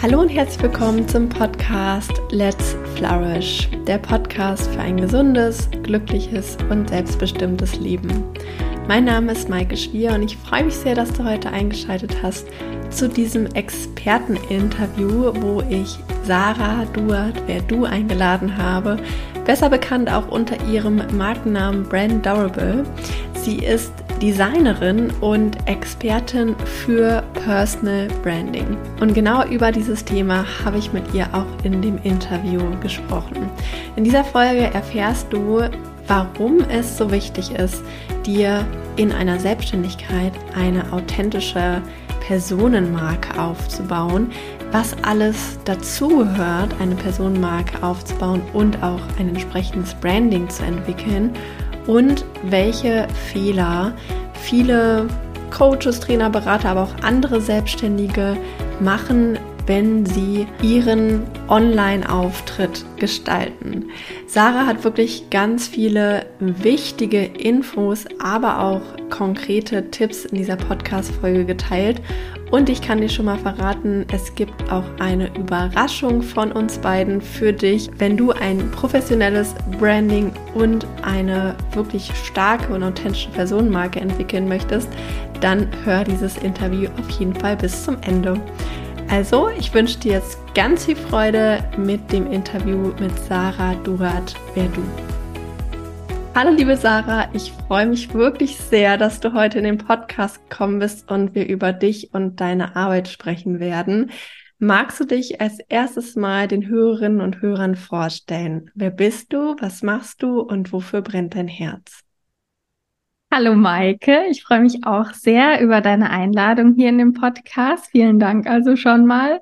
Hallo und herzlich willkommen zum Podcast Let's Flourish, der Podcast für ein gesundes, glückliches und selbstbestimmtes Leben. Mein Name ist Maike Schwier und ich freue mich sehr, dass du heute eingeschaltet hast zu diesem Experteninterview, wo ich Sarah Duart, wer du eingeladen habe, besser bekannt auch unter ihrem Markennamen Brand Durable. Sie ist Designerin und Expertin für Personal Branding. Und genau über dieses Thema habe ich mit ihr auch in dem Interview gesprochen. In dieser Folge erfährst du, warum es so wichtig ist, dir in einer Selbstständigkeit eine authentische Personenmarke aufzubauen, was alles dazugehört, eine Personenmarke aufzubauen und auch ein entsprechendes Branding zu entwickeln und welche Fehler viele Coaches, Trainer, Berater, aber auch andere Selbstständige machen, wenn sie ihren Online-Auftritt gestalten. Sarah hat wirklich ganz viele wichtige Infos, aber auch konkrete Tipps in dieser Podcast-Folge geteilt und ich kann dir schon mal verraten, es gibt auch eine Überraschung von uns beiden für dich. Wenn du ein professionelles Branding und eine wirklich starke und authentische Personenmarke entwickeln möchtest, dann hör dieses Interview auf jeden Fall bis zum Ende. Also, ich wünsche dir jetzt ganz viel Freude mit dem Interview mit Sarah Durat, wer du. Hallo liebe Sarah, ich freue mich wirklich sehr, dass du heute in den Podcast gekommen bist und wir über dich und deine Arbeit sprechen werden. Magst du dich als erstes mal den Hörerinnen und Hörern vorstellen? Wer bist du, was machst du und wofür brennt dein Herz? Hallo Maike, ich freue mich auch sehr über deine Einladung hier in dem Podcast. Vielen Dank also schon mal.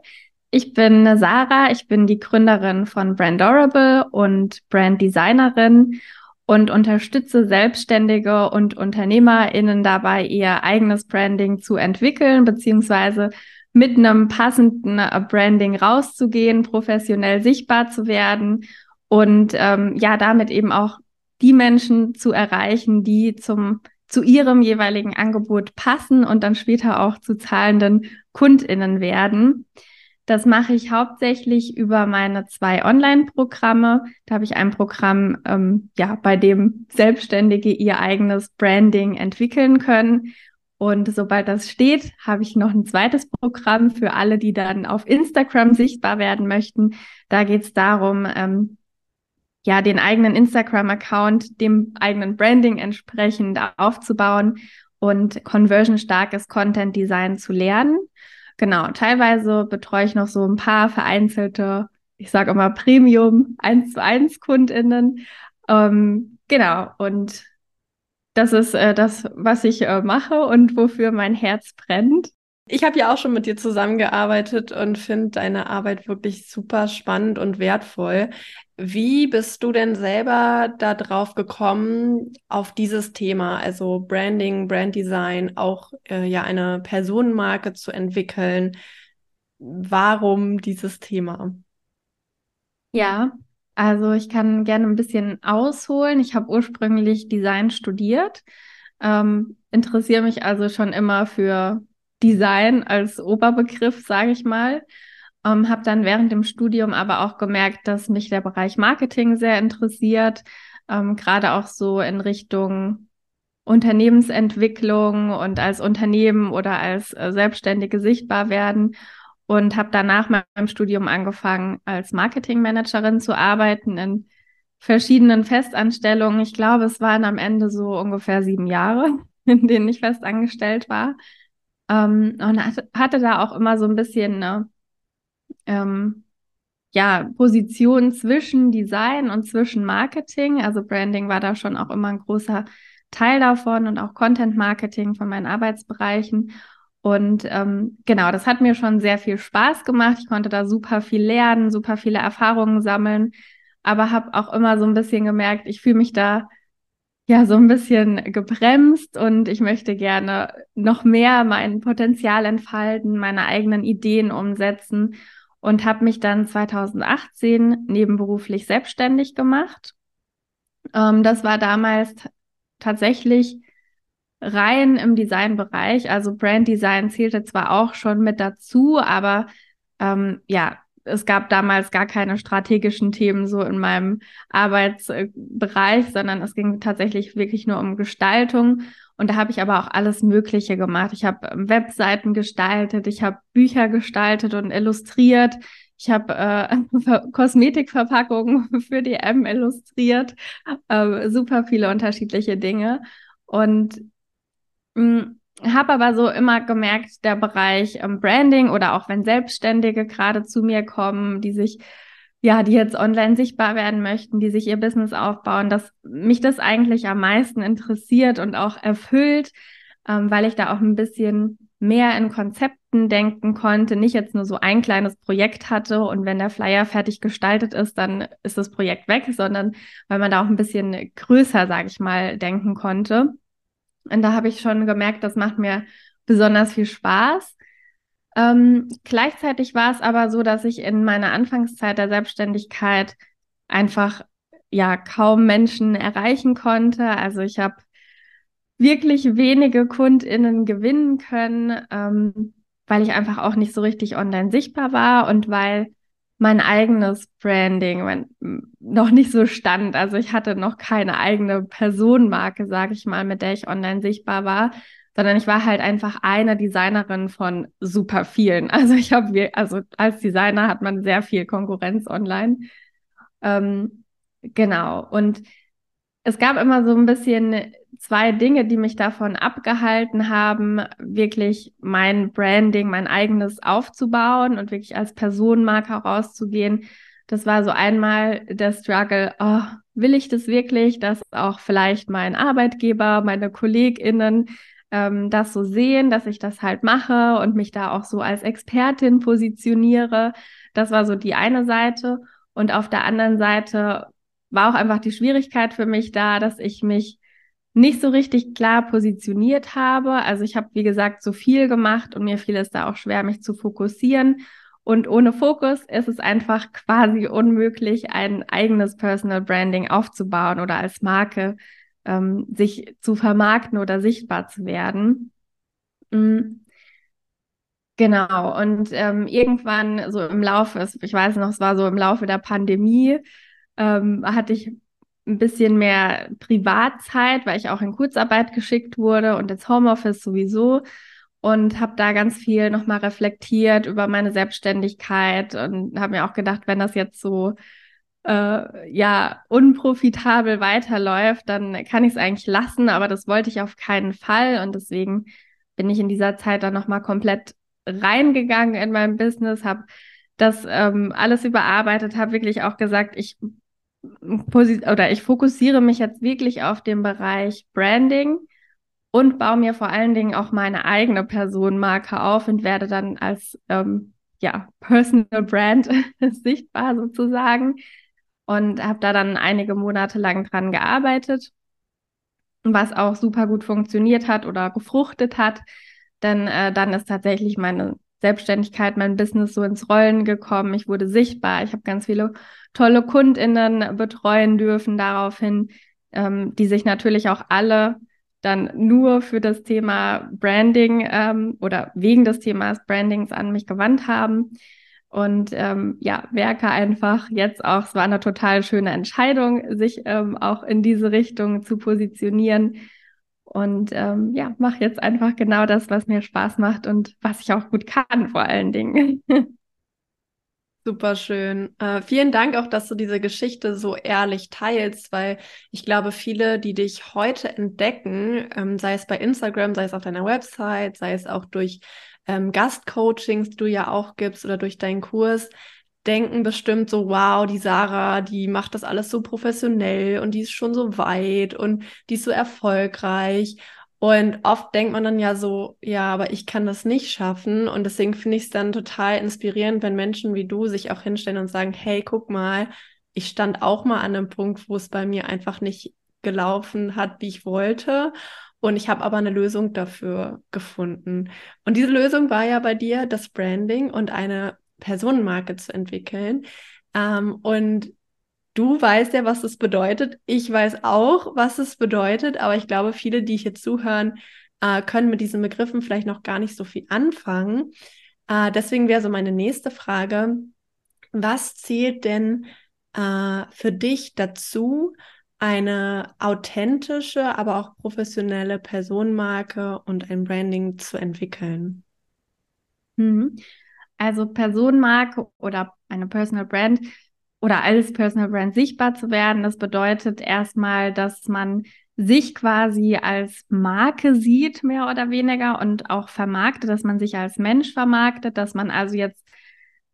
Ich bin Sarah, ich bin die Gründerin von Brandorable und Branddesignerin und unterstütze Selbstständige und UnternehmerInnen dabei, ihr eigenes Branding zu entwickeln, beziehungsweise mit einem passenden äh, Branding rauszugehen, professionell sichtbar zu werden und ähm, ja, damit eben auch die Menschen zu erreichen, die zum zu ihrem jeweiligen Angebot passen und dann später auch zu zahlenden KundInnen werden. Das mache ich hauptsächlich über meine zwei Online-Programme. Da habe ich ein Programm, ähm, ja, bei dem Selbstständige ihr eigenes Branding entwickeln können. Und sobald das steht, habe ich noch ein zweites Programm für alle, die dann auf Instagram sichtbar werden möchten. Da geht es darum, ähm, ja, den eigenen Instagram-Account dem eigenen Branding entsprechend aufzubauen und conversionstarkes Content Design zu lernen. Genau, teilweise betreue ich noch so ein paar vereinzelte, ich sage immer Premium 1 zu 1 KundInnen. Ähm, genau, und das ist äh, das, was ich äh, mache und wofür mein Herz brennt. Ich habe ja auch schon mit dir zusammengearbeitet und finde deine Arbeit wirklich super spannend und wertvoll. Wie bist du denn selber da drauf gekommen, auf dieses Thema, also Branding, Branddesign, auch äh, ja eine Personenmarke zu entwickeln? Warum dieses Thema? Ja, also ich kann gerne ein bisschen ausholen. Ich habe ursprünglich Design studiert, ähm, interessiere mich also schon immer für Design als Oberbegriff, sage ich mal. Ähm, habe dann während dem Studium aber auch gemerkt, dass mich der Bereich Marketing sehr interessiert, ähm, gerade auch so in Richtung Unternehmensentwicklung und als Unternehmen oder als äh, Selbstständige sichtbar werden und habe danach meinem Studium angefangen, als Marketingmanagerin zu arbeiten in verschiedenen Festanstellungen. Ich glaube, es waren am Ende so ungefähr sieben Jahre, in denen ich festangestellt war. Ähm, und hatte da auch immer so ein bisschen eine ähm, ja, Position zwischen Design und zwischen Marketing. Also Branding war da schon auch immer ein großer Teil davon und auch Content Marketing von meinen Arbeitsbereichen. Und ähm, genau, das hat mir schon sehr viel Spaß gemacht. Ich konnte da super viel lernen, super viele Erfahrungen sammeln, aber habe auch immer so ein bisschen gemerkt, ich fühle mich da ja so ein bisschen gebremst und ich möchte gerne noch mehr mein Potenzial entfalten, meine eigenen Ideen umsetzen und habe mich dann 2018 nebenberuflich selbstständig gemacht. Ähm, das war damals tatsächlich rein im Designbereich. Also Brand Design zählte zwar auch schon mit dazu, aber ähm, ja, es gab damals gar keine strategischen Themen so in meinem Arbeitsbereich, sondern es ging tatsächlich wirklich nur um Gestaltung. Und da habe ich aber auch alles Mögliche gemacht. Ich habe ähm, Webseiten gestaltet, ich habe Bücher gestaltet und illustriert. Ich habe äh, Kosmetikverpackungen für die M illustriert, äh, super viele unterschiedliche Dinge. Und mh, mm, habe aber so immer gemerkt, der Bereich ähm, Branding oder auch wenn Selbstständige gerade zu mir kommen, die sich ja, die jetzt online sichtbar werden möchten, die sich ihr Business aufbauen, dass mich das eigentlich am meisten interessiert und auch erfüllt, ähm, weil ich da auch ein bisschen mehr in Konzepten denken konnte, nicht jetzt nur so ein kleines Projekt hatte und wenn der Flyer fertig gestaltet ist, dann ist das Projekt weg, sondern weil man da auch ein bisschen größer, sage ich mal, denken konnte. Und da habe ich schon gemerkt, das macht mir besonders viel Spaß. Ähm, gleichzeitig war es aber so, dass ich in meiner Anfangszeit der Selbstständigkeit einfach ja kaum Menschen erreichen konnte. Also ich habe wirklich wenige KundInnen gewinnen können, ähm, weil ich einfach auch nicht so richtig online sichtbar war und weil mein eigenes Branding mein, noch nicht so stand. Also ich hatte noch keine eigene Personenmarke, sage ich mal, mit der ich online sichtbar war, sondern ich war halt einfach eine Designerin von super vielen. Also ich habe, also als Designer hat man sehr viel Konkurrenz online. Ähm, genau. Und es gab immer so ein bisschen zwei Dinge, die mich davon abgehalten haben, wirklich mein Branding, mein eigenes aufzubauen und wirklich als Personenmarke rauszugehen. Das war so einmal der Struggle, oh, will ich das wirklich, dass auch vielleicht mein Arbeitgeber, meine KollegInnen ähm, das so sehen, dass ich das halt mache und mich da auch so als Expertin positioniere. Das war so die eine Seite. Und auf der anderen Seite war auch einfach die Schwierigkeit für mich da, dass ich mich nicht so richtig klar positioniert habe. Also ich habe, wie gesagt, so viel gemacht und mir fiel es da auch schwer, mich zu fokussieren. Und ohne Fokus ist es einfach quasi unmöglich, ein eigenes Personal Branding aufzubauen oder als Marke ähm, sich zu vermarkten oder sichtbar zu werden. Mhm. Genau, und ähm, irgendwann so im Laufe, ich weiß noch, es war so im Laufe der Pandemie, ähm, hatte ich ein bisschen mehr Privatzeit, weil ich auch in Kurzarbeit geschickt wurde und ins Homeoffice sowieso und habe da ganz viel nochmal reflektiert über meine Selbstständigkeit und habe mir auch gedacht, wenn das jetzt so äh, ja unprofitabel weiterläuft, dann kann ich es eigentlich lassen, aber das wollte ich auf keinen Fall. Und deswegen bin ich in dieser Zeit dann nochmal komplett reingegangen in mein Business, habe das ähm, alles überarbeitet, habe wirklich auch gesagt, ich oder ich fokussiere mich jetzt wirklich auf den Bereich Branding und baue mir vor allen Dingen auch meine eigene Personenmarke auf und werde dann als ähm, ja, Personal Brand sichtbar sozusagen und habe da dann einige Monate lang dran gearbeitet, was auch super gut funktioniert hat oder gefruchtet hat. Denn äh, dann ist tatsächlich meine Selbstständigkeit, mein Business so ins Rollen gekommen. Ich wurde sichtbar. Ich habe ganz viele tolle KundInnen betreuen dürfen daraufhin, ähm, die sich natürlich auch alle dann nur für das Thema Branding ähm, oder wegen des Themas Brandings an mich gewandt haben. Und ähm, ja, werke einfach jetzt auch, es war eine total schöne Entscheidung, sich ähm, auch in diese Richtung zu positionieren. Und ähm, ja, mache jetzt einfach genau das, was mir Spaß macht und was ich auch gut kann, vor allen Dingen. Super schön. Äh, vielen Dank auch, dass du diese Geschichte so ehrlich teilst, weil ich glaube, viele, die dich heute entdecken, ähm, sei es bei Instagram, sei es auf deiner Website, sei es auch durch ähm, Gastcoachings, die du ja auch gibst oder durch deinen Kurs, denken bestimmt so, wow, die Sarah, die macht das alles so professionell und die ist schon so weit und die ist so erfolgreich. Und oft denkt man dann ja so, ja, aber ich kann das nicht schaffen. Und deswegen finde ich es dann total inspirierend, wenn Menschen wie du sich auch hinstellen und sagen, hey, guck mal, ich stand auch mal an einem Punkt, wo es bei mir einfach nicht gelaufen hat, wie ich wollte. Und ich habe aber eine Lösung dafür gefunden. Und diese Lösung war ja bei dir, das Branding und eine Personenmarke zu entwickeln. Ähm, und Du weißt ja, was das bedeutet. Ich weiß auch, was es bedeutet, aber ich glaube, viele, die hier zuhören, äh, können mit diesen Begriffen vielleicht noch gar nicht so viel anfangen. Äh, deswegen wäre so meine nächste Frage, was zählt denn äh, für dich dazu, eine authentische, aber auch professionelle Personenmarke und ein Branding zu entwickeln? Mhm. Also Personenmarke oder eine Personal Brand oder als Personal Brand sichtbar zu werden, das bedeutet erstmal, dass man sich quasi als Marke sieht, mehr oder weniger, und auch vermarktet, dass man sich als Mensch vermarktet, dass man also jetzt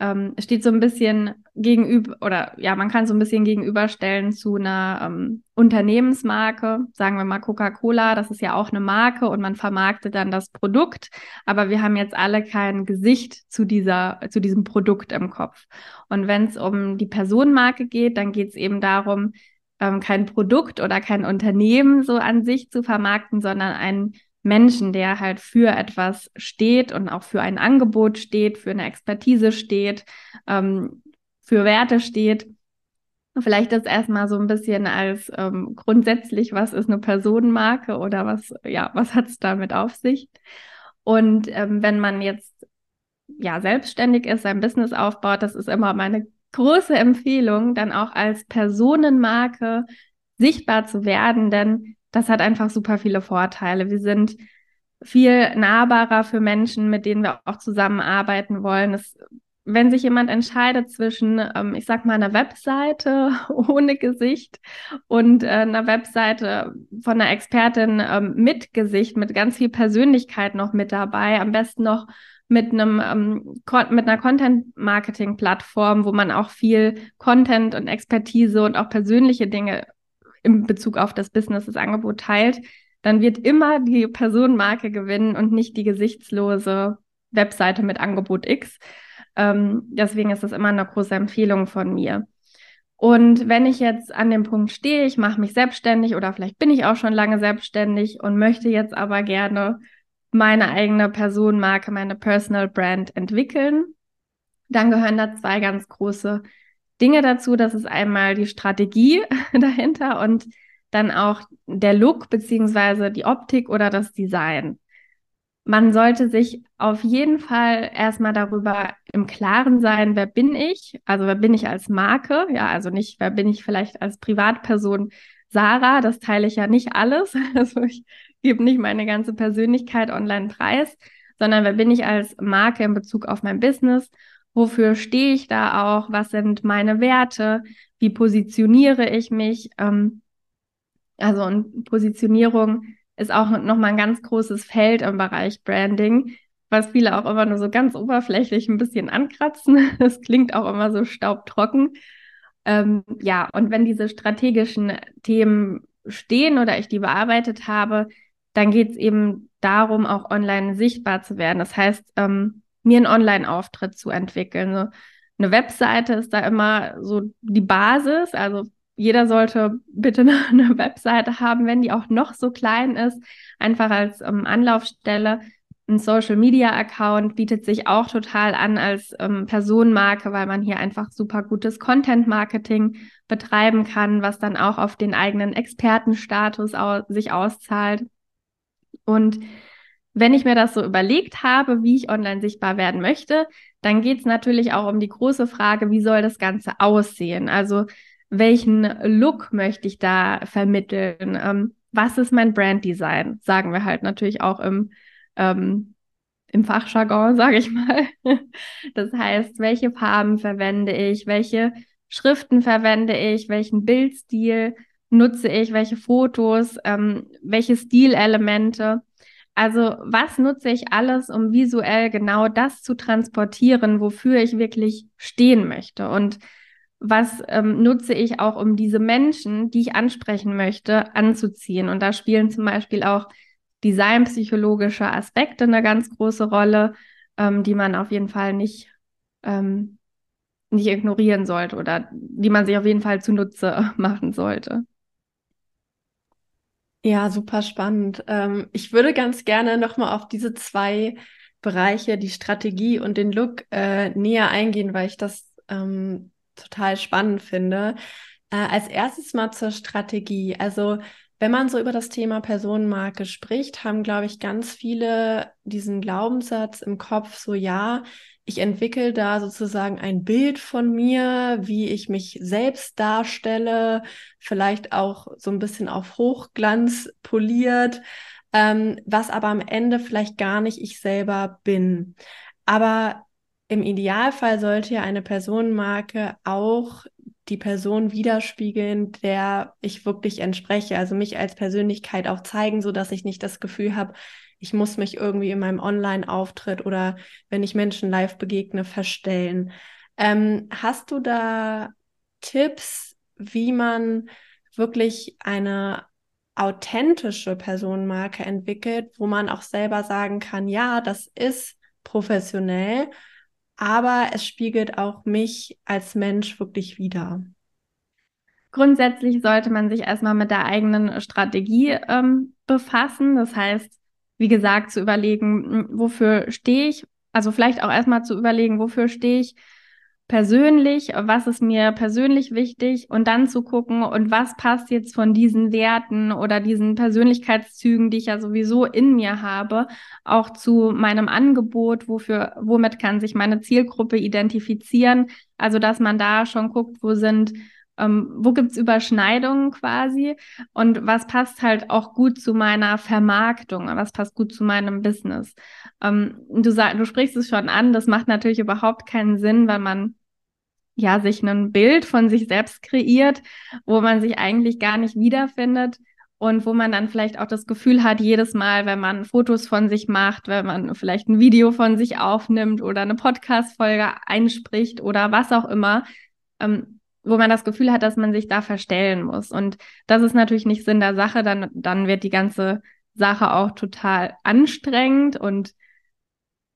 ähm, steht so ein bisschen gegenüber, oder ja, man kann so ein bisschen gegenüberstellen zu einer ähm, Unternehmensmarke, sagen wir mal Coca-Cola, das ist ja auch eine Marke und man vermarktet dann das Produkt, aber wir haben jetzt alle kein Gesicht zu dieser, zu diesem Produkt im Kopf. Und wenn es um die Personenmarke geht, dann geht es eben darum, ähm, kein Produkt oder kein Unternehmen so an sich zu vermarkten, sondern ein Menschen, der halt für etwas steht und auch für ein Angebot steht, für eine Expertise steht, ähm, für Werte steht. Vielleicht das erstmal so ein bisschen als ähm, grundsätzlich, was ist eine Personenmarke oder was, ja, was hat es damit auf sich? Und ähm, wenn man jetzt ja selbstständig ist, sein Business aufbaut, das ist immer meine große Empfehlung, dann auch als Personenmarke sichtbar zu werden, denn das hat einfach super viele Vorteile. Wir sind viel nahbarer für Menschen, mit denen wir auch zusammenarbeiten wollen. Es, wenn sich jemand entscheidet zwischen, ähm, ich sag mal, einer Webseite ohne Gesicht und äh, einer Webseite von einer Expertin ähm, mit Gesicht, mit ganz viel Persönlichkeit noch mit dabei, am besten noch mit einem ähm, mit einer Content-Marketing-Plattform, wo man auch viel Content und Expertise und auch persönliche Dinge im Bezug auf das Business das Angebot teilt, dann wird immer die Personenmarke gewinnen und nicht die gesichtslose Webseite mit Angebot X. Ähm, deswegen ist das immer eine große Empfehlung von mir. Und wenn ich jetzt an dem Punkt stehe, ich mache mich selbstständig oder vielleicht bin ich auch schon lange selbstständig und möchte jetzt aber gerne meine eigene Personenmarke, meine Personal Brand entwickeln, dann gehören da zwei ganz große Dinge dazu. Das ist einmal die Strategie dahinter und dann auch der Look beziehungsweise die Optik oder das Design. Man sollte sich auf jeden Fall erstmal darüber im Klaren sein, wer bin ich? Also wer bin ich als Marke? Ja, also nicht, wer bin ich vielleicht als Privatperson Sarah? Das teile ich ja nicht alles. Also ich gebe nicht meine ganze Persönlichkeit online preis, sondern wer bin ich als Marke in Bezug auf mein Business? Wofür stehe ich da auch? Was sind meine Werte? Wie positioniere ich mich? Ähm, also und Positionierung ist auch nochmal ein ganz großes Feld im Bereich Branding, was viele auch immer nur so ganz oberflächlich ein bisschen ankratzen. Das klingt auch immer so staubtrocken. Ähm, ja, und wenn diese strategischen Themen stehen oder ich die bearbeitet habe, dann geht es eben darum, auch online sichtbar zu werden. Das heißt, ähm, mir einen Online-Auftritt zu entwickeln. So, eine Webseite ist da immer so die Basis. Also jeder sollte bitte eine Webseite haben, wenn die auch noch so klein ist, einfach als ähm, Anlaufstelle. Ein Social Media Account bietet sich auch total an als ähm, Personenmarke, weil man hier einfach super gutes Content Marketing betreiben kann, was dann auch auf den eigenen Expertenstatus au sich auszahlt. Und wenn ich mir das so überlegt habe, wie ich online sichtbar werden möchte, dann geht es natürlich auch um die große Frage, wie soll das Ganze aussehen? Also welchen Look möchte ich da vermitteln? Ähm, was ist mein Branddesign? Sagen wir halt natürlich auch im, ähm, im Fachjargon, sage ich mal. Das heißt, welche Farben verwende ich? Welche Schriften verwende ich? Welchen Bildstil nutze ich? Welche Fotos? Ähm, welche Stilelemente? Also was nutze ich alles, um visuell genau das zu transportieren, wofür ich wirklich stehen möchte? Und was ähm, nutze ich auch, um diese Menschen, die ich ansprechen möchte, anzuziehen? Und da spielen zum Beispiel auch designpsychologische Aspekte eine ganz große Rolle, ähm, die man auf jeden Fall nicht, ähm, nicht ignorieren sollte oder die man sich auf jeden Fall zunutze machen sollte. Ja, super spannend. Ähm, ich würde ganz gerne nochmal auf diese zwei Bereiche, die Strategie und den Look, äh, näher eingehen, weil ich das ähm, total spannend finde. Äh, als erstes mal zur Strategie. Also wenn man so über das Thema Personenmarke spricht, haben, glaube ich, ganz viele diesen Glaubenssatz im Kopf, so ja, ich entwickle da sozusagen ein Bild von mir, wie ich mich selbst darstelle, vielleicht auch so ein bisschen auf Hochglanz poliert, ähm, was aber am Ende vielleicht gar nicht ich selber bin. Aber im Idealfall sollte ja eine Personenmarke auch die Person widerspiegeln, der ich wirklich entspreche, also mich als Persönlichkeit auch zeigen, so dass ich nicht das Gefühl habe, ich muss mich irgendwie in meinem Online-Auftritt oder wenn ich Menschen live begegne, verstellen. Ähm, hast du da Tipps, wie man wirklich eine authentische Personenmarke entwickelt, wo man auch selber sagen kann, ja, das ist professionell, aber es spiegelt auch mich als Mensch wirklich wider. Grundsätzlich sollte man sich erstmal mit der eigenen Strategie ähm, befassen. Das heißt, wie gesagt, zu überlegen, hm, wofür stehe ich? Also vielleicht auch erstmal zu überlegen, wofür stehe ich persönlich, was ist mir persönlich wichtig und dann zu gucken, und was passt jetzt von diesen Werten oder diesen Persönlichkeitszügen, die ich ja sowieso in mir habe, auch zu meinem Angebot, wofür, womit kann sich meine Zielgruppe identifizieren. Also, dass man da schon guckt, wo sind ähm, wo gibt's Überschneidungen quasi und was passt halt auch gut zu meiner Vermarktung, was passt gut zu meinem Business. Ähm, du, sag, du sprichst es schon an, das macht natürlich überhaupt keinen Sinn, weil man ja sich ein Bild von sich selbst kreiert, wo man sich eigentlich gar nicht wiederfindet und wo man dann vielleicht auch das Gefühl hat, jedes Mal, wenn man Fotos von sich macht, wenn man vielleicht ein Video von sich aufnimmt oder eine Podcast-Folge einspricht oder was auch immer, ähm, wo man das Gefühl hat, dass man sich da verstellen muss. Und das ist natürlich nicht Sinn der Sache, dann, dann wird die ganze Sache auch total anstrengend und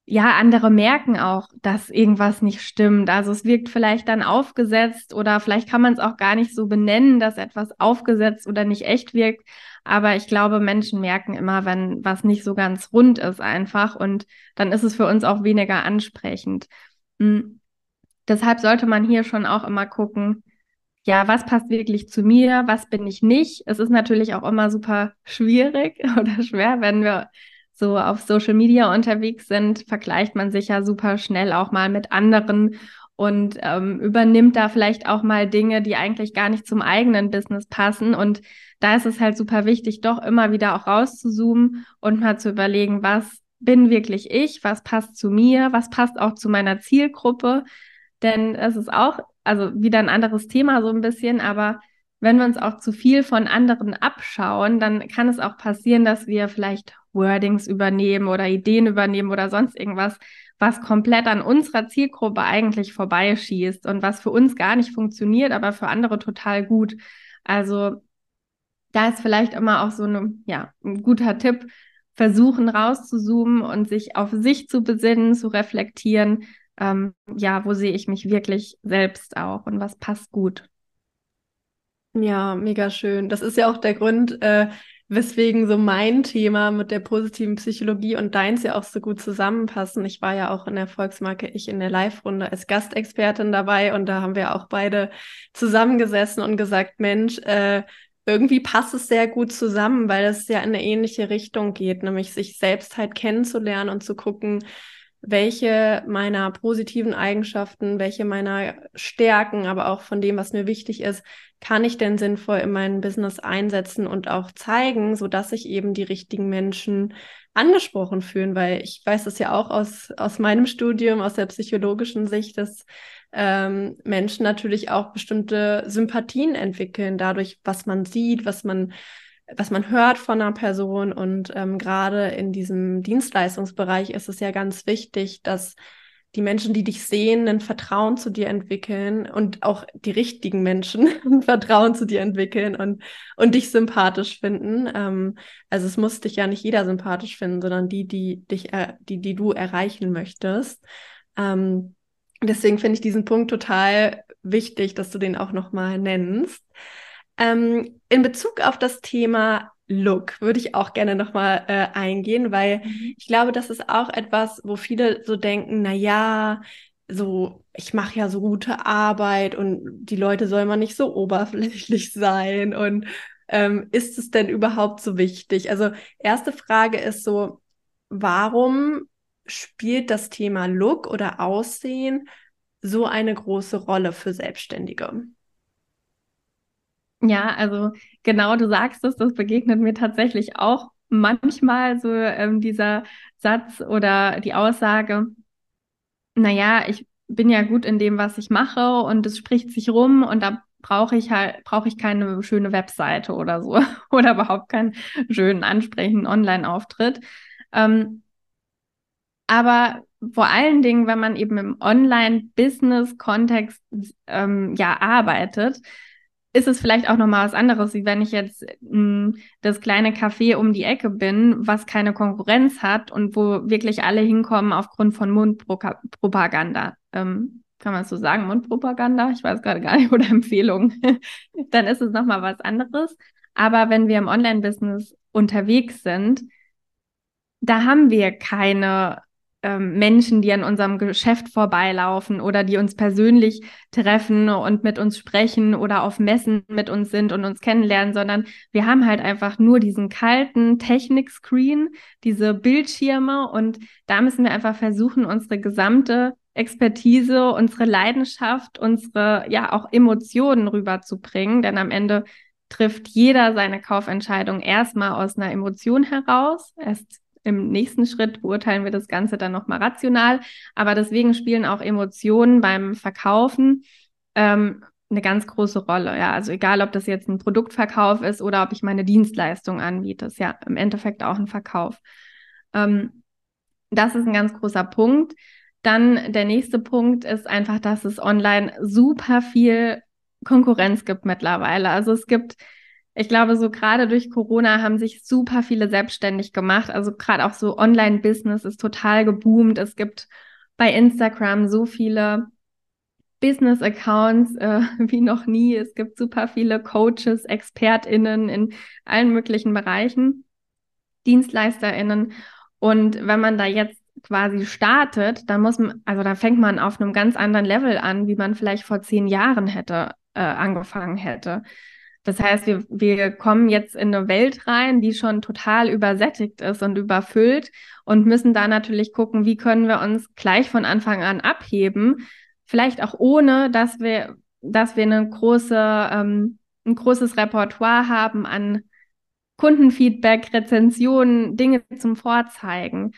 ja, andere merken auch, dass irgendwas nicht stimmt. Also es wirkt vielleicht dann aufgesetzt oder vielleicht kann man es auch gar nicht so benennen, dass etwas aufgesetzt oder nicht echt wirkt. Aber ich glaube, Menschen merken immer, wenn was nicht so ganz rund ist einfach und dann ist es für uns auch weniger ansprechend. Mhm. Deshalb sollte man hier schon auch immer gucken, ja, was passt wirklich zu mir, was bin ich nicht. Es ist natürlich auch immer super schwierig oder schwer, wenn wir so auf Social Media unterwegs sind, vergleicht man sich ja super schnell auch mal mit anderen und ähm, übernimmt da vielleicht auch mal Dinge, die eigentlich gar nicht zum eigenen Business passen. Und da ist es halt super wichtig, doch immer wieder auch rauszuzoomen und mal zu überlegen, was bin wirklich ich, was passt zu mir, was passt auch zu meiner Zielgruppe, denn es ist auch, also wieder ein anderes Thema so ein bisschen, aber wenn wir uns auch zu viel von anderen abschauen, dann kann es auch passieren, dass wir vielleicht Wordings übernehmen oder Ideen übernehmen oder sonst irgendwas, was komplett an unserer Zielgruppe eigentlich vorbeischießt und was für uns gar nicht funktioniert, aber für andere total gut. Also da ist vielleicht immer auch so eine, ja, ein guter Tipp, versuchen rauszuzoomen und sich auf sich zu besinnen, zu reflektieren, ähm, ja, wo sehe ich mich wirklich selbst auch und was passt gut. Ja, mega schön. Das ist ja auch der Grund, äh, weswegen so mein Thema mit der positiven Psychologie und deins ja auch so gut zusammenpassen. Ich war ja auch in der Volksmarke Ich in der Live-Runde als Gastexpertin dabei und da haben wir auch beide zusammengesessen und gesagt, Mensch, äh, irgendwie passt es sehr gut zusammen, weil es ja in eine ähnliche Richtung geht, nämlich sich selbst halt kennenzulernen und zu gucken, welche meiner positiven Eigenschaften, welche meiner Stärken, aber auch von dem, was mir wichtig ist, kann ich denn sinnvoll in meinem Business einsetzen und auch zeigen, so dass sich eben die richtigen Menschen angesprochen fühlen, weil ich weiß das ja auch aus, aus meinem Studium, aus der psychologischen Sicht, dass ähm, Menschen natürlich auch bestimmte Sympathien entwickeln, dadurch, was man sieht, was man was man hört von einer Person. Und ähm, gerade in diesem Dienstleistungsbereich ist es ja ganz wichtig, dass die Menschen, die dich sehen, ein Vertrauen zu dir entwickeln und auch die richtigen Menschen ein Vertrauen zu dir entwickeln und, und dich sympathisch finden. Ähm, also es muss dich ja nicht jeder sympathisch finden, sondern die, die dich, die, die du erreichen möchtest. Ähm, deswegen finde ich diesen Punkt total wichtig, dass du den auch nochmal nennst. Ähm, in Bezug auf das Thema Look würde ich auch gerne nochmal äh, eingehen, weil mhm. ich glaube, das ist auch etwas, wo viele so denken, na ja, so, ich mache ja so gute Arbeit und die Leute sollen mal nicht so oberflächlich sein und ähm, ist es denn überhaupt so wichtig? Also erste Frage ist so, warum spielt das Thema Look oder Aussehen so eine große Rolle für Selbstständige? Ja, also genau, du sagst es, das begegnet mir tatsächlich auch manchmal so ähm, dieser Satz oder die Aussage, naja, ich bin ja gut in dem, was ich mache und es spricht sich rum und da brauche ich halt, brauche ich keine schöne Webseite oder so oder überhaupt keinen schönen, ansprechenden Online-Auftritt. Ähm, aber vor allen Dingen, wenn man eben im Online-Business-Kontext ähm, ja arbeitet, ist es vielleicht auch nochmal was anderes, wie wenn ich jetzt mh, hm, das kleine Café um die Ecke bin, was keine Konkurrenz hat und wo wirklich alle hinkommen aufgrund von Mundpropaganda. Ähm, kann man es so sagen, Mundpropaganda? Ich weiß gerade gar nicht, oder Empfehlungen. Dann ist es nochmal was anderes. Aber wenn wir im Online-Business unterwegs sind, da haben wir keine ähm, Menschen, die an unserem Geschäft vorbeilaufen oder die uns persönlich treffen und mit uns sprechen oder auf Messen mit uns sind und uns kennenlernen, sondern wir haben halt einfach nur diesen kalten Technik-Screen, diese Bildschirme und da müssen wir einfach versuchen, unsere gesamte Expertise, unsere Leidenschaft, unsere ja auch Emotionen rüberzubringen, denn am Ende trifft jeder seine Kaufentscheidung erstmal aus einer Emotion heraus. Erst im nächsten Schritt beurteilen wir das Ganze dann nochmal rational. Aber deswegen spielen auch Emotionen beim Verkaufen ähm, eine ganz große Rolle. Ja, also egal, ob das jetzt ein Produktverkauf ist oder ob ich meine Dienstleistung anbiete, ist ja im Endeffekt auch ein Verkauf. Ähm, das ist ein ganz großer Punkt. Dann der nächste Punkt ist einfach, dass es online super viel Konkurrenz gibt mittlerweile. Also es gibt ich glaube, so gerade durch Corona haben sich super viele selbstständig gemacht. Also gerade auch so Online-Business ist total geboomt. Es gibt bei Instagram so viele Business-Accounts äh, wie noch nie. Es gibt super viele Coaches, ExpertInnen in allen möglichen Bereichen, DienstleisterInnen. Und wenn man da jetzt quasi startet, dann muss man, also da fängt man auf einem ganz anderen Level an, wie man vielleicht vor zehn Jahren hätte, äh, angefangen hätte. Das heißt, wir, wir kommen jetzt in eine Welt rein, die schon total übersättigt ist und überfüllt und müssen da natürlich gucken, wie können wir uns gleich von Anfang an abheben, vielleicht auch ohne, dass wir, dass wir eine große, ähm, ein großes Repertoire haben an Kundenfeedback, Rezensionen, Dinge zum Vorzeigen.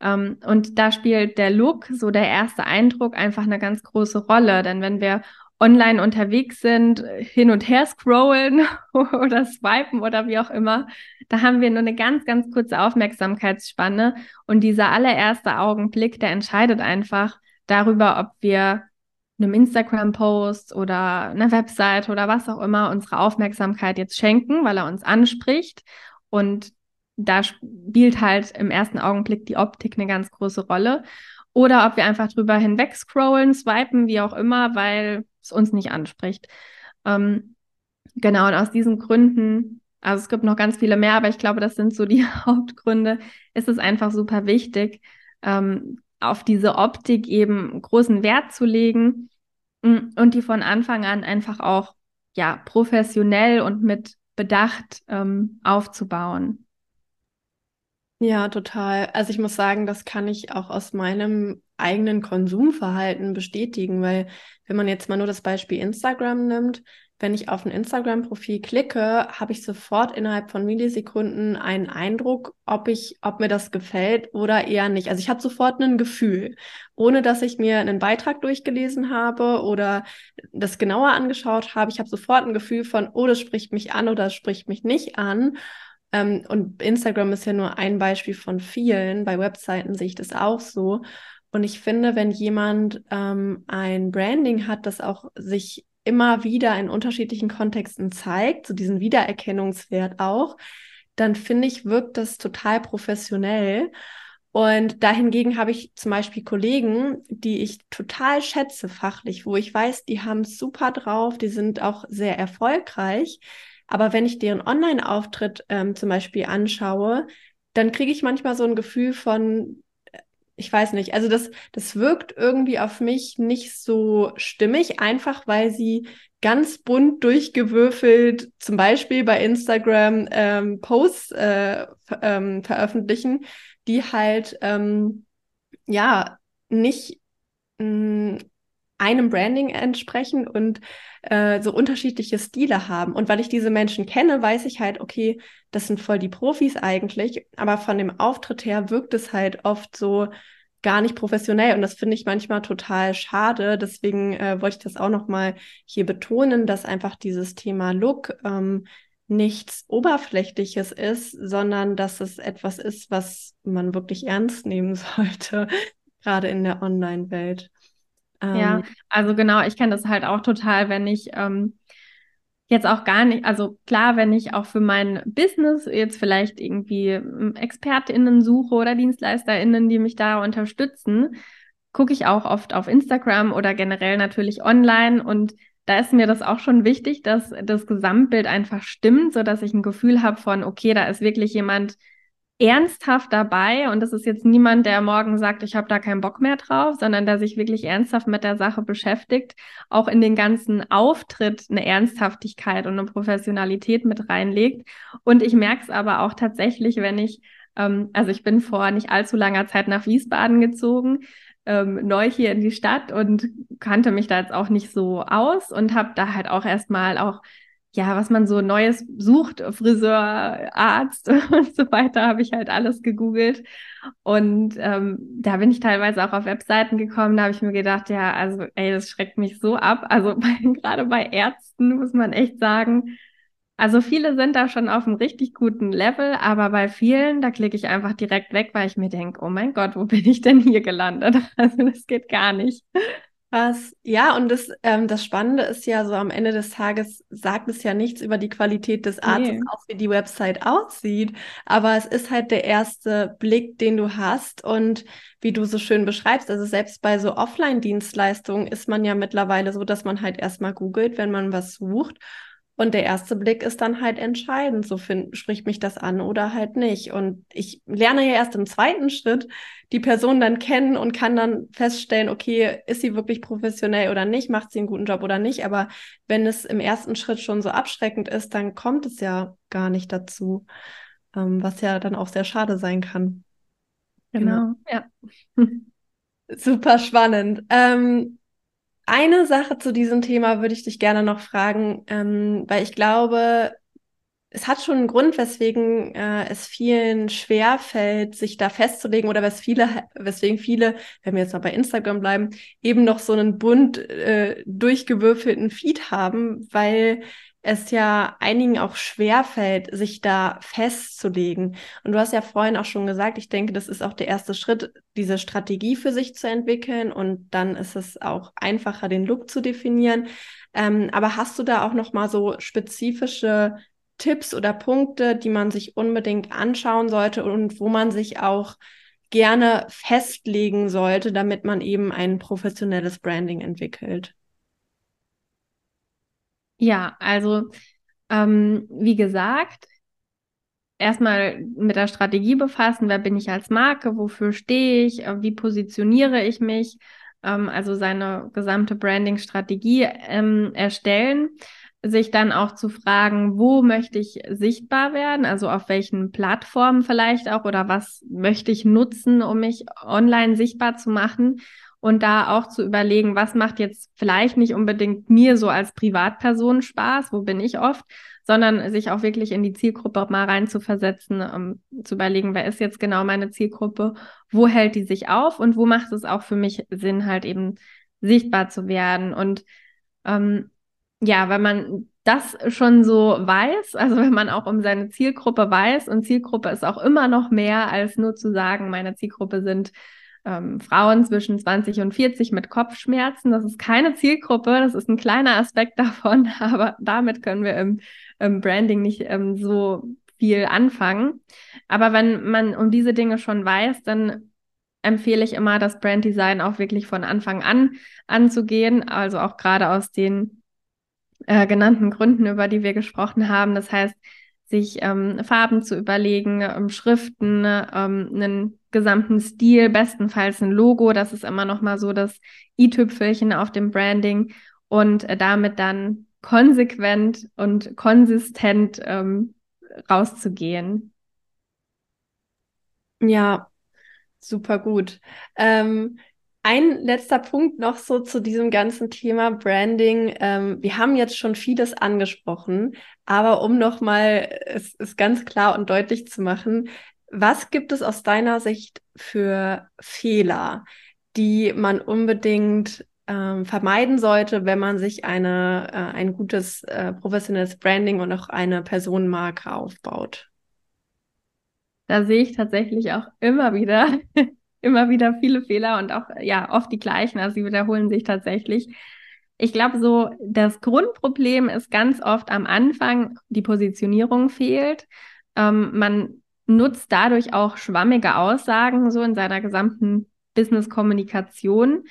Ähm, und da spielt der Look, so der erste Eindruck, einfach eine ganz große Rolle. Denn wenn wir online unterwegs sind, hin und her scrollen oder swipen oder wie auch immer, da haben wir nur eine ganz, ganz kurze Aufmerksamkeitsspanne und dieser allererste Augenblick, der entscheidet einfach darüber, ob wir einem Instagram-Post oder einer Website oder was auch immer unsere Aufmerksamkeit jetzt schenken, weil er uns anspricht und da spielt halt im ersten Augenblick die Optik eine ganz große Rolle. Oder ob wir einfach drüber hinweg scrollen, swipen, wie auch immer, weil es uns nicht anspricht. Ähm, genau, und aus diesen Gründen, also es gibt noch ganz viele mehr, aber ich glaube, das sind so die Hauptgründe, ist es einfach super wichtig, ähm, auf diese Optik eben großen Wert zu legen mm, und die von Anfang an einfach auch ja professionell und mit Bedacht ähm, aufzubauen. Ja, total. Also ich muss sagen, das kann ich auch aus meinem eigenen Konsumverhalten bestätigen, weil wenn man jetzt mal nur das Beispiel Instagram nimmt, wenn ich auf ein Instagram-Profil klicke, habe ich sofort innerhalb von Millisekunden einen Eindruck, ob ich, ob mir das gefällt oder eher nicht. Also ich habe sofort ein Gefühl, ohne dass ich mir einen Beitrag durchgelesen habe oder das genauer angeschaut habe. Ich habe sofort ein Gefühl von, oh, das spricht mich an oder das spricht mich nicht an. Ähm, und Instagram ist ja nur ein Beispiel von vielen. Bei Webseiten sehe ich das auch so. Und ich finde, wenn jemand ähm, ein Branding hat, das auch sich immer wieder in unterschiedlichen Kontexten zeigt, so diesen Wiedererkennungswert auch, dann finde ich, wirkt das total professionell. Und dahingegen habe ich zum Beispiel Kollegen, die ich total schätze fachlich, wo ich weiß, die haben es super drauf, die sind auch sehr erfolgreich. Aber wenn ich deren Online-Auftritt ähm, zum Beispiel anschaue, dann kriege ich manchmal so ein Gefühl von, ich weiß nicht, also das, das wirkt irgendwie auf mich nicht so stimmig, einfach weil sie ganz bunt durchgewürfelt, zum Beispiel bei Instagram ähm, Posts äh, ähm, veröffentlichen, die halt ähm, ja nicht mh, mm, einem Branding entsprechen und äh, so unterschiedliche Stile haben. Und weil ich diese Menschen kenne, weiß ich halt, okay, das sind voll die Profis eigentlich, aber von dem Auftritt her wirkt es halt oft so gar nicht professionell und das finde ich manchmal total schade. Deswegen äh, wollte ich das auch noch mal hier betonen, dass einfach dieses Thema Look ähm, nichts Oberflächliches ist, sondern dass es etwas ist, was man wirklich ernst nehmen sollte, gerade in der Online-Welt. Ähm, ja, also genau, ich kenne das halt auch total, wenn ich ähm, jetzt auch gar nicht, also klar, wenn ich auch für mein Business jetzt vielleicht irgendwie ähm, ExpertInnen suche oder DienstleisterInnen, die mich da unterstützen, gucke ich auch oft auf Instagram oder generell natürlich online. Und da ist mir das auch schon wichtig, dass das Gesamtbild einfach stimmt, so dass ich ein Gefühl habe von, okay, da ist wirklich jemand, ernsthaft dabei und das ist jetzt niemand, der morgen sagt, ich habe da keinen Bock mehr drauf, sondern der sich wirklich ernsthaft mit der Sache beschäftigt, auch in den ganzen Auftritt eine Ernsthaftigkeit und eine Professionalität mit reinlegt. Und ich merke es aber auch tatsächlich, wenn ich, ähm, also ich bin vor nicht allzu langer Zeit nach Wiesbaden gezogen, ähm, neu hier in die Stadt und kannte mich da jetzt auch nicht so aus und habe da halt auch erstmal auch ja, was man so Neues sucht, Friseur, Arzt und so weiter, habe ich halt alles gegoogelt. Und ähm, da bin ich teilweise auch auf Webseiten gekommen, da habe ich mir gedacht, ja, also ey, das schreckt mich so ab. Also gerade bei Ärzten muss man echt sagen, also viele sind da schon auf einem richtig guten Level, aber bei vielen, da klicke ich einfach direkt weg, weil ich mir denke, oh mein Gott, wo bin ich denn hier gelandet? Also das geht gar nicht. Was, ja, und das, ähm, das Spannende ist ja so am Ende des Tages sagt es ja nichts über die Qualität des Arztes nee. aus, wie die Website aussieht. Aber es ist halt der erste Blick, den du hast und wie du so schön beschreibst. Also selbst bei so Offline-Dienstleistungen ist man ja mittlerweile so, dass man halt erstmal googelt, wenn man was sucht. Und der erste Blick ist dann halt entscheidend. So find, spricht mich das an oder halt nicht. Und ich lerne ja erst im zweiten Schritt die Person dann kennen und kann dann feststellen, okay, ist sie wirklich professionell oder nicht, macht sie einen guten Job oder nicht. Aber wenn es im ersten Schritt schon so abschreckend ist, dann kommt es ja gar nicht dazu, ähm, was ja dann auch sehr schade sein kann. Genau, genau. ja. Super spannend. Ähm, eine Sache zu diesem Thema würde ich dich gerne noch fragen, ähm, weil ich glaube, es hat schon einen Grund, weswegen äh, es vielen schwer fällt, sich da festzulegen oder wes viele, weswegen viele, wenn wir jetzt mal bei Instagram bleiben, eben noch so einen bunt äh, durchgewürfelten Feed haben, weil es ja einigen auch schwer fällt, sich da festzulegen. Und du hast ja vorhin auch schon gesagt, ich denke, das ist auch der erste Schritt, diese Strategie für sich zu entwickeln und dann ist es auch einfacher, den Look zu definieren. Ähm, aber hast du da auch noch mal so spezifische Tipps oder Punkte, die man sich unbedingt anschauen sollte und wo man sich auch gerne festlegen sollte, damit man eben ein professionelles Branding entwickelt? Ja, also ähm, wie gesagt, erstmal mit der Strategie befassen, wer bin ich als Marke, wofür stehe ich, äh, wie positioniere ich mich, ähm, also seine gesamte Branding-Strategie ähm, erstellen sich dann auch zu fragen, wo möchte ich sichtbar werden, also auf welchen Plattformen vielleicht auch oder was möchte ich nutzen, um mich online sichtbar zu machen und da auch zu überlegen, was macht jetzt vielleicht nicht unbedingt mir so als Privatperson Spaß, wo bin ich oft, sondern sich auch wirklich in die Zielgruppe mal rein zu versetzen, um zu überlegen, wer ist jetzt genau meine Zielgruppe, wo hält die sich auf und wo macht es auch für mich Sinn, halt eben sichtbar zu werden. Und ähm, ja, wenn man das schon so weiß, also wenn man auch um seine Zielgruppe weiß und Zielgruppe ist auch immer noch mehr als nur zu sagen, meine Zielgruppe sind ähm, Frauen zwischen 20 und 40 mit Kopfschmerzen. Das ist keine Zielgruppe, das ist ein kleiner Aspekt davon, aber damit können wir im, im Branding nicht ähm, so viel anfangen. Aber wenn man um diese Dinge schon weiß, dann empfehle ich immer, das Branddesign auch wirklich von Anfang an anzugehen, also auch gerade aus den äh, genannten Gründen, über die wir gesprochen haben. Das heißt, sich ähm, Farben zu überlegen, ähm, Schriften, ähm, einen gesamten Stil, bestenfalls ein Logo. Das ist immer noch mal so das i-Tüpfelchen auf dem Branding und äh, damit dann konsequent und konsistent ähm, rauszugehen. Ja, super gut. Ähm, ein letzter Punkt noch so zu diesem ganzen Thema Branding. Ähm, wir haben jetzt schon vieles angesprochen, aber um nochmal es, es ganz klar und deutlich zu machen, was gibt es aus deiner Sicht für Fehler, die man unbedingt ähm, vermeiden sollte, wenn man sich eine, äh, ein gutes äh, professionelles Branding und auch eine Personenmarke aufbaut? Da sehe ich tatsächlich auch immer wieder, immer wieder viele Fehler und auch ja oft die gleichen. Also sie wiederholen sich tatsächlich. Ich glaube, so das Grundproblem ist ganz oft am Anfang, die Positionierung fehlt. Ähm, man nutzt dadurch auch schwammige Aussagen so in seiner gesamten Business-Kommunikation,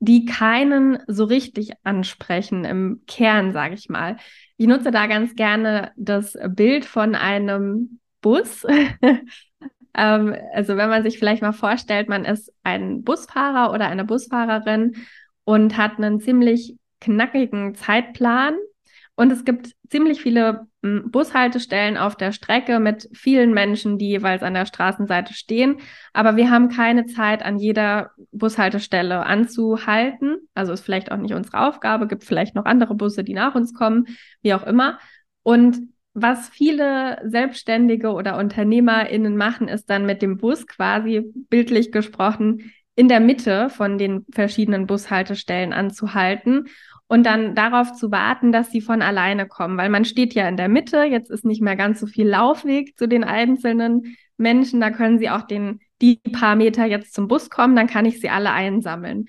die keinen so richtig ansprechen im Kern, sage ich mal. Ich nutze da ganz gerne das Bild von einem Bus. ähm, also wenn man sich vielleicht mal vorstellt, man ist ein Busfahrer oder eine Busfahrerin und hat einen ziemlich knackigen Zeitplan und es gibt ziemlich viele Bushaltestellen auf der Strecke mit vielen Menschen, die jeweils an der Straßenseite stehen. Aber wir haben keine Zeit, an jeder Bushaltestelle anzuhalten. Also ist vielleicht auch nicht unsere Aufgabe, gibt vielleicht noch andere Busse, die nach uns kommen, wie auch immer. Und was viele Selbstständige oder UnternehmerInnen machen, ist dann mit dem Bus quasi bildlich gesprochen in der Mitte von den verschiedenen Bushaltestellen anzuhalten und dann darauf zu warten, dass sie von alleine kommen, weil man steht ja in der Mitte, jetzt ist nicht mehr ganz so viel Laufweg zu den einzelnen Menschen, da können sie auch den, die paar Meter jetzt zum Bus kommen, dann kann ich sie alle einsammeln.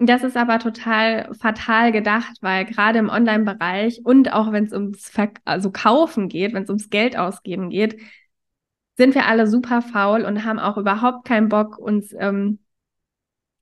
Das ist aber total fatal gedacht, weil gerade im Online-Bereich und auch wenn es ums Ver also Kaufen geht, wenn es ums Geld ausgeben geht, sind wir alle super faul und haben auch überhaupt keinen Bock, uns ähm,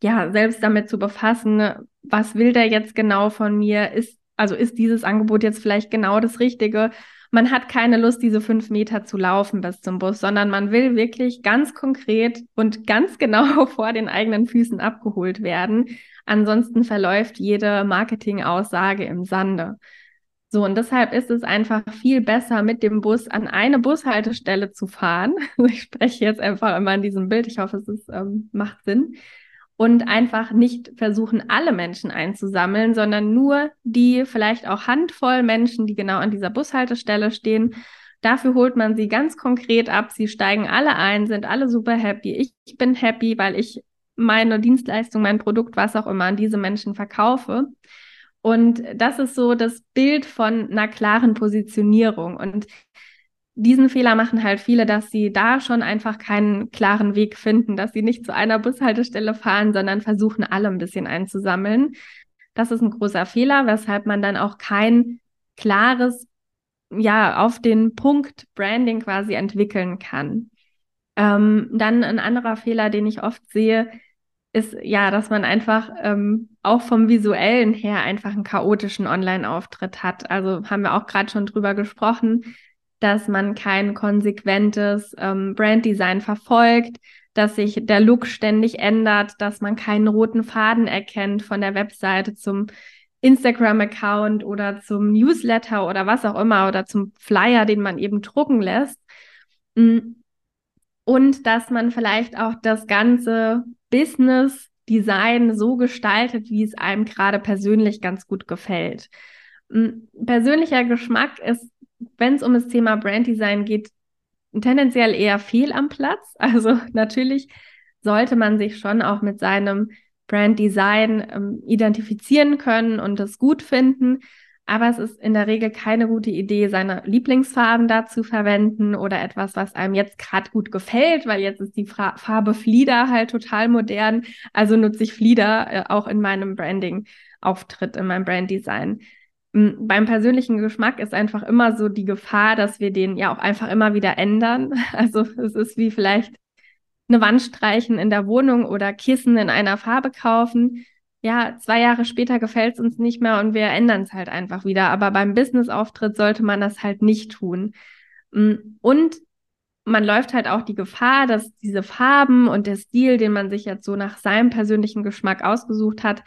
ja selbst damit zu befassen, was will der jetzt genau von mir? Ist, also ist dieses Angebot jetzt vielleicht genau das Richtige? Man hat keine Lust, diese fünf Meter zu laufen bis zum Bus, sondern man will wirklich ganz konkret und ganz genau vor den eigenen Füßen abgeholt werden. Ansonsten verläuft jede Marketingaussage im Sande. So, und deshalb ist es einfach viel besser, mit dem Bus an eine Bushaltestelle zu fahren. Ich spreche jetzt einfach immer in diesem Bild. Ich hoffe, es ist, ähm, macht Sinn und einfach nicht versuchen, alle Menschen einzusammeln, sondern nur die vielleicht auch Handvoll Menschen, die genau an dieser Bushaltestelle stehen. Dafür holt man sie ganz konkret ab. Sie steigen alle ein, sind alle super happy. Ich bin happy, weil ich meine Dienstleistung, mein Produkt, was auch immer an diese Menschen verkaufe. Und das ist so das Bild von einer klaren Positionierung. Und diesen Fehler machen halt viele, dass sie da schon einfach keinen klaren Weg finden, dass sie nicht zu einer Bushaltestelle fahren, sondern versuchen, alle ein bisschen einzusammeln. Das ist ein großer Fehler, weshalb man dann auch kein klares, ja, auf den Punkt Branding quasi entwickeln kann. Ähm, dann ein anderer Fehler, den ich oft sehe, ist ja, dass man einfach ähm, auch vom visuellen her einfach einen chaotischen Online-Auftritt hat. Also haben wir auch gerade schon drüber gesprochen dass man kein konsequentes ähm, Branddesign verfolgt, dass sich der Look ständig ändert, dass man keinen roten Faden erkennt von der Webseite zum Instagram-Account oder zum Newsletter oder was auch immer oder zum Flyer, den man eben drucken lässt. Mm. Und dass man vielleicht auch das ganze Business Design so gestaltet, wie es einem gerade persönlich ganz gut gefällt. Mm. Persönlicher Geschmack ist wenn es um das Thema Branddesign geht, tendenziell eher fehl am Platz. Also natürlich sollte man sich schon auch mit seinem Branddesign ähm, identifizieren können und es gut finden. Aber es ist in der Regel keine gute Idee, seine Lieblingsfarben da zu verwenden oder etwas, was einem jetzt gerade gut gefällt, weil jetzt ist die Fra Farbe Flieder halt total modern. Also nutze ich Flieder äh, auch in meinem Branding-Auftritt, in meinem Branddesign beim persönlichen Geschmack ist einfach immer so die Gefahr, dass wir den ja auch einfach immer wieder ändern. Also es ist wie vielleicht eine Wand streichen in der Wohnung oder Kissen in einer Farbe kaufen. Ja, zwei Jahre später gefällt es uns nicht mehr und wir ändern es halt einfach wieder. Aber beim Business-Auftritt sollte man das halt nicht tun. Und man läuft halt auch die Gefahr, dass diese Farben und der Stil, den man sich jetzt so nach seinem persönlichen Geschmack ausgesucht hat,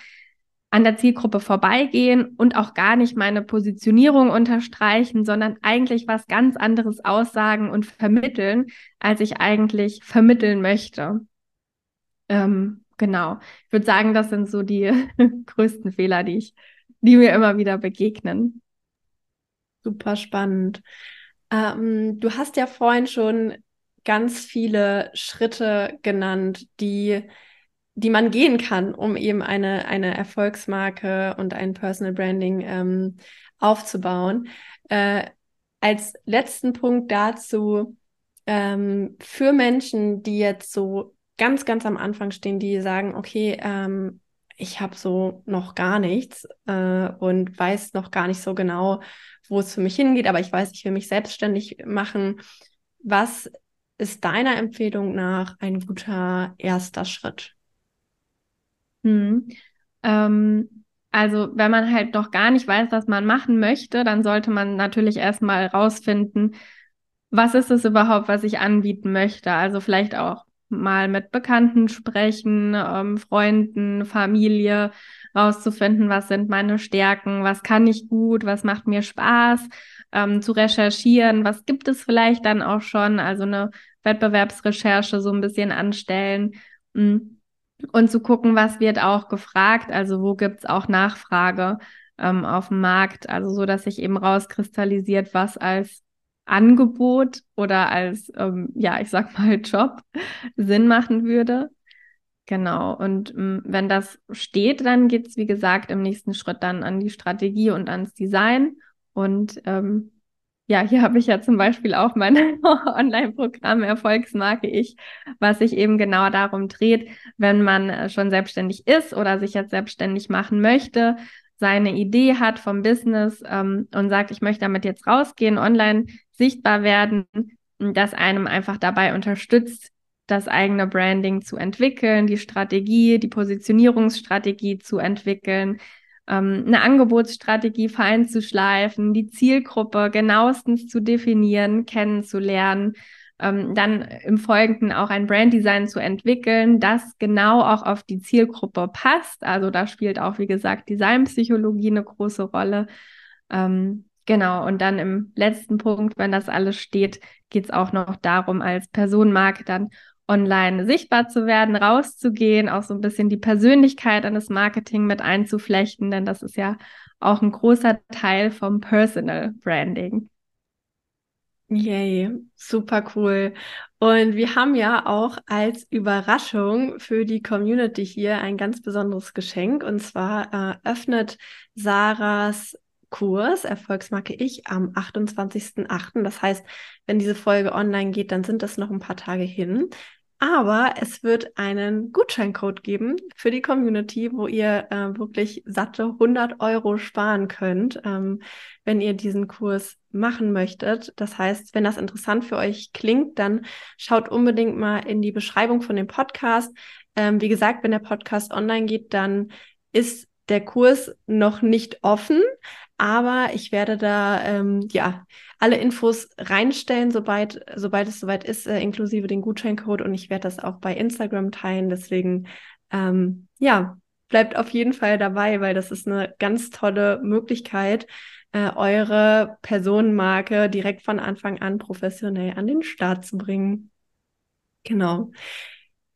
an der Zielgruppe vorbeigehen und auch gar nicht meine Positionierung unterstreichen, sondern eigentlich was ganz anderes aussagen und vermitteln, als ich eigentlich vermitteln möchte. Ähm, genau. Ich würde sagen, das sind so die größten Fehler, die ich, die mir immer wieder begegnen. Super spannend. Ähm, du hast ja vorhin schon ganz viele Schritte genannt, die, die man gehen kann, um eben eine, eine Erfolgsmarke und ein Personal Branding ähm, aufzubauen. Äh, als letzten Punkt dazu, ähm, für Menschen, die jetzt so ganz, ganz am Anfang stehen, die sagen, okay, ähm, ich habe so noch gar nichts äh, und weiß noch gar nicht so genau, wo es für mich hingeht, aber ich weiß, ich will mich selbstständig machen. Was ist deiner Empfehlung nach ein guter erster Schritt? Hm. Ähm, also, wenn man halt noch gar nicht weiß, was man machen möchte, dann sollte man natürlich erstmal rausfinden, was ist es überhaupt, was ich anbieten möchte. Also vielleicht auch mal mit Bekannten sprechen, ähm, Freunden, Familie, rauszufinden, was sind meine Stärken, was kann ich gut, was macht mir Spaß, ähm, zu recherchieren, was gibt es vielleicht dann auch schon, also eine Wettbewerbsrecherche so ein bisschen anstellen mm, und zu gucken, was wird auch gefragt, also wo gibt es auch Nachfrage ähm, auf dem Markt, also so, dass sich eben rauskristallisiert, was als Angebot oder als, ähm, ja, ich sag mal, Job Sinn machen würde. Genau. Und ähm, wenn das steht, dann geht es, wie gesagt, im nächsten Schritt dann an die Strategie und ans Design. Und ähm, ja, hier habe ich ja zum Beispiel auch mein Online-Programm Erfolgsmarke Ich, was sich eben genau darum dreht, wenn man äh, schon selbstständig ist oder sich jetzt selbstständig machen möchte, seine Idee hat vom Business ähm, und sagt, ich möchte damit jetzt rausgehen, online sichtbar werden, das einem einfach dabei unterstützt, das eigene Branding zu entwickeln, die Strategie, die Positionierungsstrategie zu entwickeln, ähm, eine Angebotsstrategie fein zu schleifen, die Zielgruppe genauestens zu definieren, kennenzulernen, ähm, dann im Folgenden auch ein Branddesign zu entwickeln, das genau auch auf die Zielgruppe passt. Also da spielt auch, wie gesagt, Designpsychologie eine große Rolle. Ähm, genau, und dann im letzten Punkt, wenn das alles steht, geht es auch noch darum, als Personenmarke dann online sichtbar zu werden, rauszugehen, auch so ein bisschen die Persönlichkeit das Marketing mit einzuflechten, denn das ist ja auch ein großer Teil vom Personal Branding. Yay, super cool. Und wir haben ja auch als Überraschung für die Community hier ein ganz besonderes Geschenk. Und zwar äh, öffnet Sarahs Kurs Erfolgsmarke Ich am 28.08. Das heißt, wenn diese Folge online geht, dann sind das noch ein paar Tage hin. Aber es wird einen Gutscheincode geben für die Community, wo ihr äh, wirklich satte 100 Euro sparen könnt, ähm, wenn ihr diesen Kurs machen möchtet. Das heißt, wenn das interessant für euch klingt, dann schaut unbedingt mal in die Beschreibung von dem Podcast. Ähm, wie gesagt, wenn der Podcast online geht, dann ist der Kurs noch nicht offen, aber ich werde da ähm, ja alle Infos reinstellen, sobald, sobald es soweit ist, äh, inklusive den Gutscheincode und ich werde das auch bei Instagram teilen. Deswegen ähm, ja, bleibt auf jeden Fall dabei, weil das ist eine ganz tolle Möglichkeit, äh, eure Personenmarke direkt von Anfang an professionell an den Start zu bringen. Genau.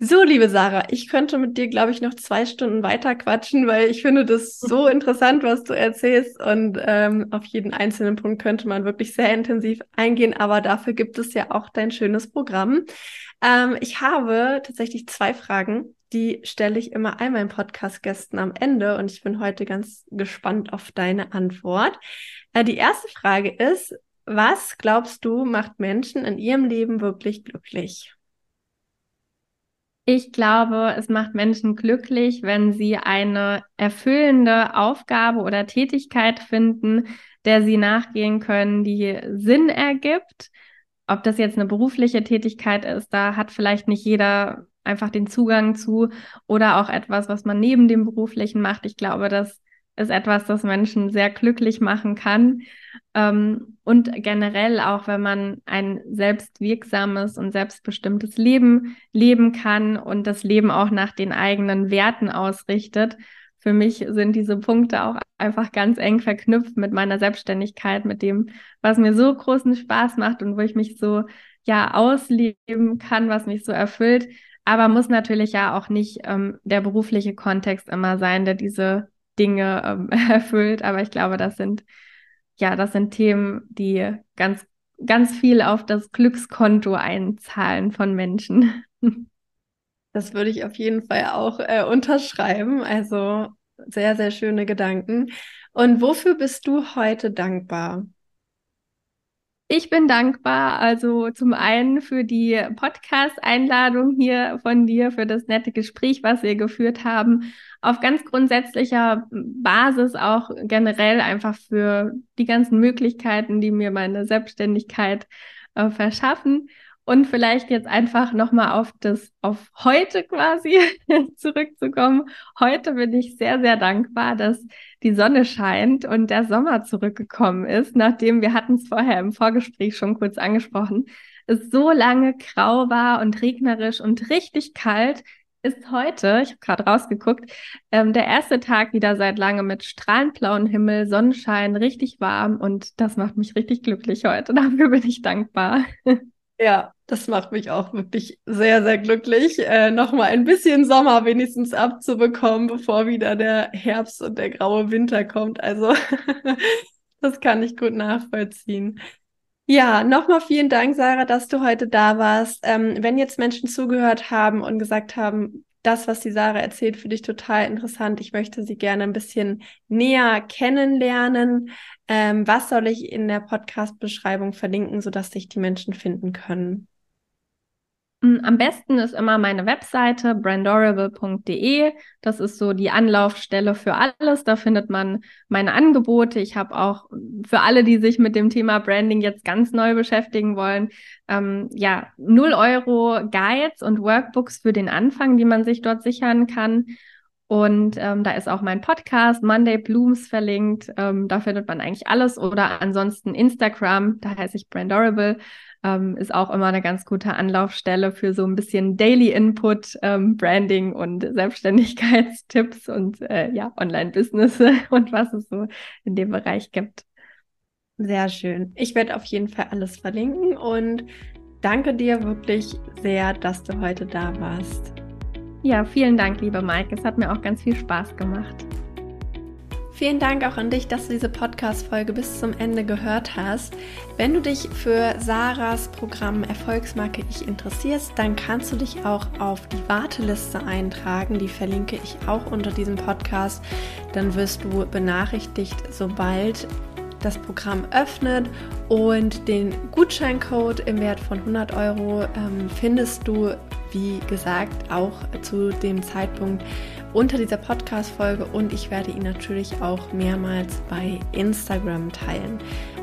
So, liebe Sarah, ich könnte mit dir, glaube ich, noch zwei Stunden weiter quatschen, weil ich finde das so interessant, was du erzählst. Und ähm, auf jeden einzelnen Punkt könnte man wirklich sehr intensiv eingehen. Aber dafür gibt es ja auch dein schönes Programm. Ähm, ich habe tatsächlich zwei Fragen, die stelle ich immer all meinen Podcast-Gästen am Ende. Und ich bin heute ganz gespannt auf deine Antwort. Äh, die erste Frage ist, was glaubst du, macht Menschen in ihrem Leben wirklich glücklich? Ich glaube, es macht Menschen glücklich, wenn sie eine erfüllende Aufgabe oder Tätigkeit finden, der sie nachgehen können, die Sinn ergibt. Ob das jetzt eine berufliche Tätigkeit ist, da hat vielleicht nicht jeder einfach den Zugang zu oder auch etwas, was man neben dem beruflichen macht. Ich glaube, dass ist etwas, das Menschen sehr glücklich machen kann. Ähm, und generell auch, wenn man ein selbstwirksames und selbstbestimmtes Leben leben kann und das Leben auch nach den eigenen Werten ausrichtet. Für mich sind diese Punkte auch einfach ganz eng verknüpft mit meiner Selbstständigkeit, mit dem, was mir so großen Spaß macht und wo ich mich so ja ausleben kann, was mich so erfüllt. Aber muss natürlich ja auch nicht ähm, der berufliche Kontext immer sein, der diese Dinge ähm, erfüllt. Aber ich glaube, das sind ja, das sind Themen, die ganz, ganz viel auf das Glückskonto einzahlen von Menschen. Das würde ich auf jeden Fall auch äh, unterschreiben. Also sehr, sehr schöne Gedanken. Und wofür bist du heute dankbar? Ich bin dankbar, also zum einen für die Podcast-Einladung hier von dir, für das nette Gespräch, was wir geführt haben. Auf ganz grundsätzlicher Basis auch generell einfach für die ganzen Möglichkeiten, die mir meine Selbstständigkeit äh, verschaffen. Und vielleicht jetzt einfach nochmal auf das, auf heute quasi zurückzukommen. Heute bin ich sehr, sehr dankbar, dass die Sonne scheint und der Sommer zurückgekommen ist, nachdem wir hatten es vorher im Vorgespräch schon kurz angesprochen, es so lange grau war und regnerisch und richtig kalt, ist heute, ich habe gerade rausgeguckt, ähm, der erste Tag wieder seit langem mit strahlend blauen Himmel, Sonnenschein, richtig warm und das macht mich richtig glücklich heute. Dafür bin ich dankbar. Ja, das macht mich auch wirklich sehr, sehr glücklich, äh, nochmal ein bisschen Sommer wenigstens abzubekommen, bevor wieder der Herbst und der graue Winter kommt. Also das kann ich gut nachvollziehen. Ja, nochmal vielen Dank, Sarah, dass du heute da warst. Ähm, wenn jetzt Menschen zugehört haben und gesagt haben, das, was die Sarah erzählt, finde ich total interessant. Ich möchte sie gerne ein bisschen näher kennenlernen. Ähm, was soll ich in der Podcast-Beschreibung verlinken, sodass sich die Menschen finden können? Am besten ist immer meine Webseite brandorable.de. Das ist so die Anlaufstelle für alles. Da findet man meine Angebote. Ich habe auch für alle, die sich mit dem Thema Branding jetzt ganz neu beschäftigen wollen, ähm, ja, 0 Euro Guides und Workbooks für den Anfang, die man sich dort sichern kann. Und ähm, da ist auch mein Podcast Monday Blooms verlinkt. Ähm, da findet man eigentlich alles. Oder ansonsten Instagram, da heiße ich Brandorable ähm, ist auch immer eine ganz gute Anlaufstelle für so ein bisschen Daily Input, ähm, Branding und Selbstständigkeitstipps und äh, ja, Online-Business und was es so in dem Bereich gibt. Sehr schön. Ich werde auf jeden Fall alles verlinken und danke dir wirklich sehr, dass du heute da warst. Ja, vielen Dank, liebe Maike. Es hat mir auch ganz viel Spaß gemacht. Vielen Dank auch an dich, dass du diese Podcast-Folge bis zum Ende gehört hast. Wenn du dich für Sarahs Programm Erfolgsmarke Ich interessierst, dann kannst du dich auch auf die Warteliste eintragen. Die verlinke ich auch unter diesem Podcast. Dann wirst du benachrichtigt, sobald das Programm öffnet und den Gutscheincode im Wert von 100 Euro ähm, findest du, wie gesagt, auch zu dem Zeitpunkt, unter dieser Podcast-Folge und ich werde ihn natürlich auch mehrmals bei Instagram teilen.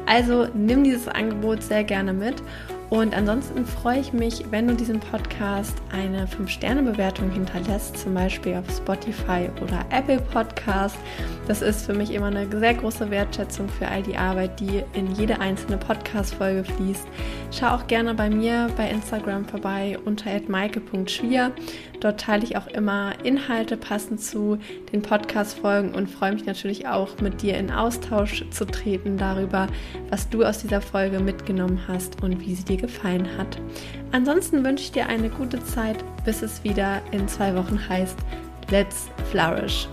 Also nimm dieses Angebot sehr gerne mit und ansonsten freue ich mich, wenn du diesem Podcast eine 5-Sterne-Bewertung hinterlässt, zum Beispiel auf Spotify oder Apple Podcast. Das ist für mich immer eine sehr große Wertschätzung für all die Arbeit, die in jede einzelne Podcast-Folge fließt. Schau auch gerne bei mir bei Instagram vorbei unter maike.schwier. Dort teile ich auch immer Inhalte passend zu den Podcast-Folgen und freue mich natürlich auch, mit dir in Austausch zu treten darüber, was du aus dieser Folge mitgenommen hast und wie sie dir gefallen hat. Ansonsten wünsche ich dir eine gute Zeit, bis es wieder in zwei Wochen heißt Let's Flourish.